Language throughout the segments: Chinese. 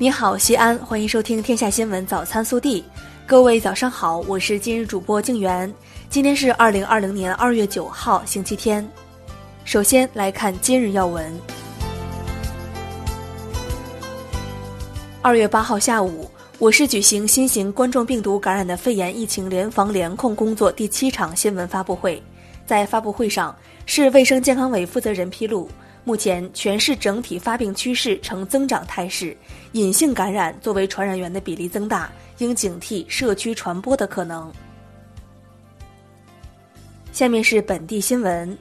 你好，西安，欢迎收听《天下新闻早餐速递》。各位早上好，我是今日主播静媛。今天是二零二零年二月九号，星期天。首先来看今日要闻。二月八号下午，我市举行新型冠状病毒感染的肺炎疫情联防联控工作第七场新闻发布会。在发布会上，市卫生健康委负责人披露。目前，全市整体发病趋势呈增长态势，隐性感染作为传染源的比例增大，应警惕社区传播的可能。下面是本地新闻。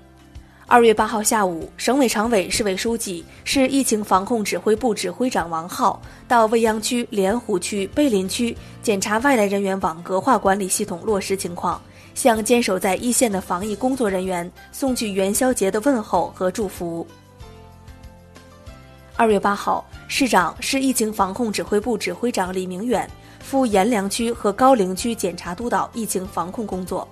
二月八号下午，省委常委、市委书记、市疫情防控指挥部指挥长王浩到未央区、莲湖区、碑林区检查外来人员网格化管理系统落实情况，向坚守在一线的防疫工作人员送去元宵节的问候和祝福。二月八号，市长、市疫情防控指挥部指挥长李明远赴阎良区和高陵区检查督导疫情防控工作。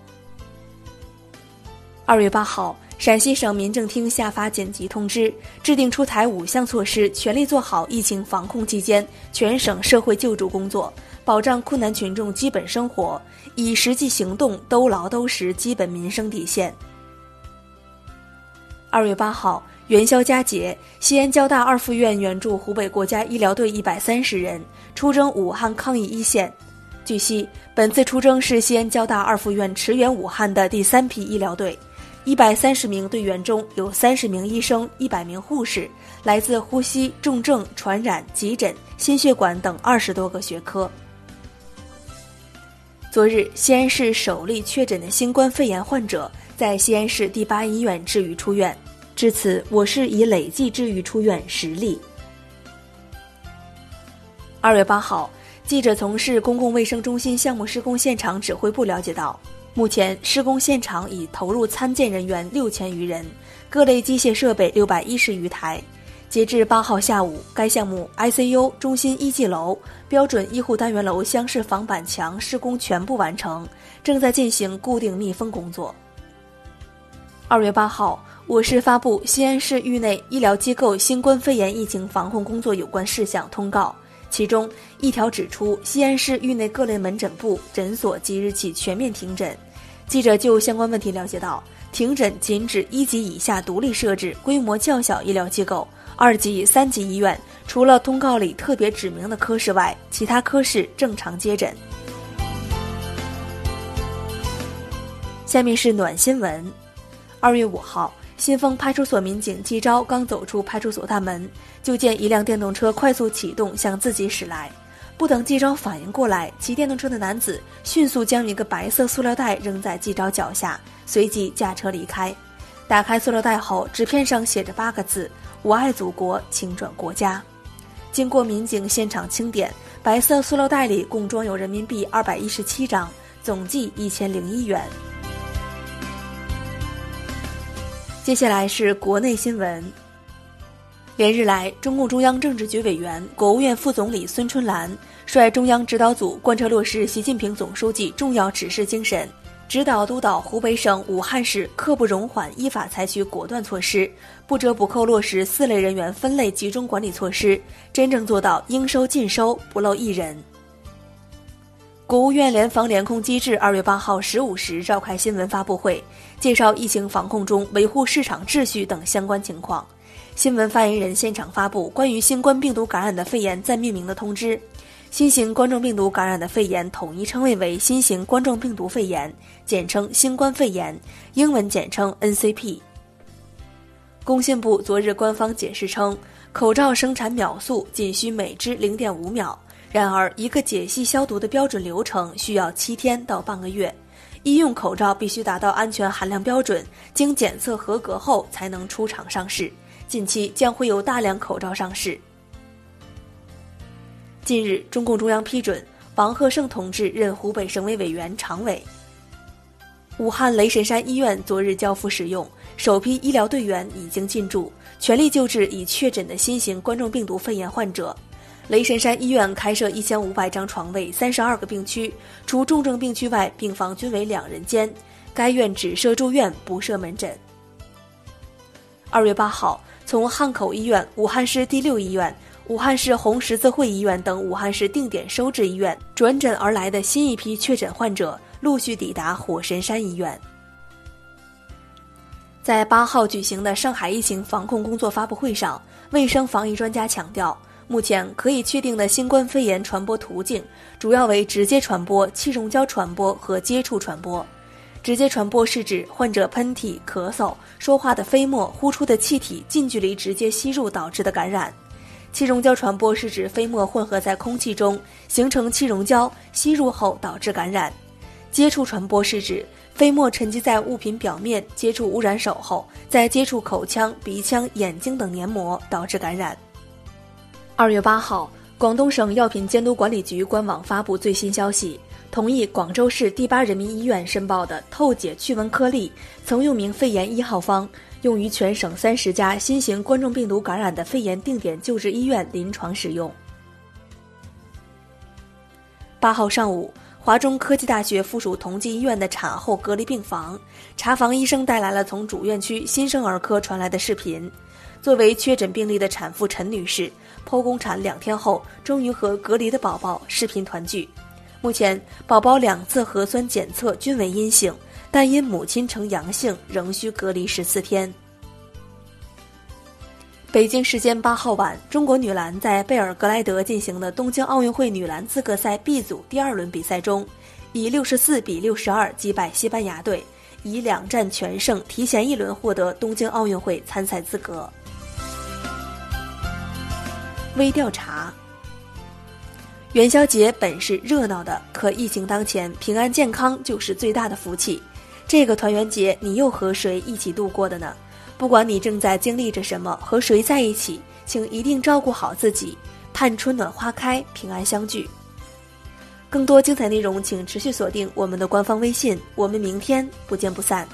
二月八号，陕西省民政厅下发紧急通知，制定出台五项措施，全力做好疫情防控期间全省社会救助工作，保障困难群众基本生活，以实际行动兜牢兜实基本民生底线。二月八号。元宵佳节，西安交大二附院援助湖北国家医疗队一百三十人出征武汉抗疫一线。据悉，本次出征是西安交大二附院驰援武汉的第三批医疗队，一百三十名队员中有三十名医生、一百名护士，来自呼吸、重症、传染、急诊、心血管等二十多个学科。昨日，西安市首例确诊的新冠肺炎患者在西安市第八医院治愈出院。至此，我市已累计治愈出院十例。二月八号，记者从市公共卫生中心项目施工现场指挥部了解到，目前施工现场已投入参建人员六千余人，各类机械设备六百一十余台。截至八号下午，该项目 ICU、中心一技楼、标准医护单元楼厢式防板墙施工全部完成，正在进行固定密封工作。二月八号。我市发布《西安市域内医疗机构新冠肺炎疫情防控工作有关事项通告》，其中一条指出，西安市域内各类门诊部、诊所即日起全面停诊。记者就相关问题了解到，停诊仅指一级以下独立设置、规模较小医疗机构，二级、三级医院除了通告里特别指明的科室外，其他科室正常接诊。下面是暖新闻，二月五号。新丰派出所民警季昭刚走出派出所大门，就见一辆电动车快速启动向自己驶来。不等季昭反应过来，骑电动车的男子迅速将一个白色塑料袋扔在季昭脚下，随即驾车离开。打开塑料袋后，纸片上写着八个字：“我爱祖国，请转国家。”经过民警现场清点，白色塑料袋里共装有人民币二百一十七张，总计一千零一元。接下来是国内新闻。连日来，中共中央政治局委员、国务院副总理孙春兰率中央指导组贯彻落实习近平总书记重要指示精神，指导督导湖北省武汉市刻不容缓依法采取果断措施，不折不扣落实四类人员分类集中管理措施，真正做到应收尽收，不漏一人。国务院联防联控机制二月八号十五时召开新闻发布会，介绍疫情防控中维护市场秩序等相关情况。新闻发言人现场发布关于新冠病毒感染的肺炎暂命名的通知。新型冠状病毒感染的肺炎统一称谓为新型冠状病毒肺炎，简称新冠肺炎，英文简称 NCP。工信部昨日官方解释称，口罩生产秒速仅需每支零点五秒。然而，一个解析消毒的标准流程需要七天到半个月，医用口罩必须达到安全含量标准，经检测合格后才能出厂上市。近期将会有大量口罩上市。近日，中共中央批准王鹤胜同志任湖北省委委员、常委。武汉雷神山医院昨日交付使用，首批医疗队员已经进驻，全力救治已确诊的新型冠状病毒肺炎患者。雷神山医院开设一千五百张床位，三十二个病区，除重症病区外，病房均为两人间。该院只设住院，不设门诊。二月八号，从汉口医院、武汉市第六医院、武汉市红十字会医院等武汉市定点收治医院转诊而来的新一批确诊患者陆续抵达火神山医院。在八号举行的上海疫情防控工作发布会上，卫生防疫专家强调，目前可以确定的新冠肺炎传播途径主要为直接传播、气溶胶传播和接触传播。直接传播是指患者喷嚏、咳嗽、说话的飞沫、呼出的气体近距离直接吸入导致的感染；气溶胶传播是指飞沫混合在空气中形成气溶胶，吸入后导致感染；接触传播是指飞沫沉积在物品表面，接触污染手后，再接触口腔、鼻腔、眼睛等黏膜，导致感染。二月八号，广东省药品监督管理局官网发布最新消息。同意广州市第八人民医院申报的透解驱蚊颗粒，曾用名肺炎一号方，用于全省三十家新型冠状病毒感染的肺炎定点救治医院临床使用。八号上午，华中科技大学附属同济医院的产后隔离病房，查房医生带来了从主院区新生儿科传来的视频。作为确诊病例的产妇陈女士，剖宫产两天后，终于和隔离的宝宝视频团聚。目前，宝宝两次核酸检测均为阴性，但因母亲呈阳性，仍需隔离十四天。北京时间八号晚，中国女篮在贝尔格莱德进行的东京奥运会女篮资格赛 B 组第二轮比赛中，以六十四比六十二击败西班牙队，以两战全胜，提前一轮获得东京奥运会参赛资格。微调查。元宵节本是热闹的，可疫情当前，平安健康就是最大的福气。这个团圆节，你又和谁一起度过的呢？不管你正在经历着什么，和谁在一起，请一定照顾好自己，盼春暖花开，平安相聚。更多精彩内容，请持续锁定我们的官方微信。我们明天不见不散。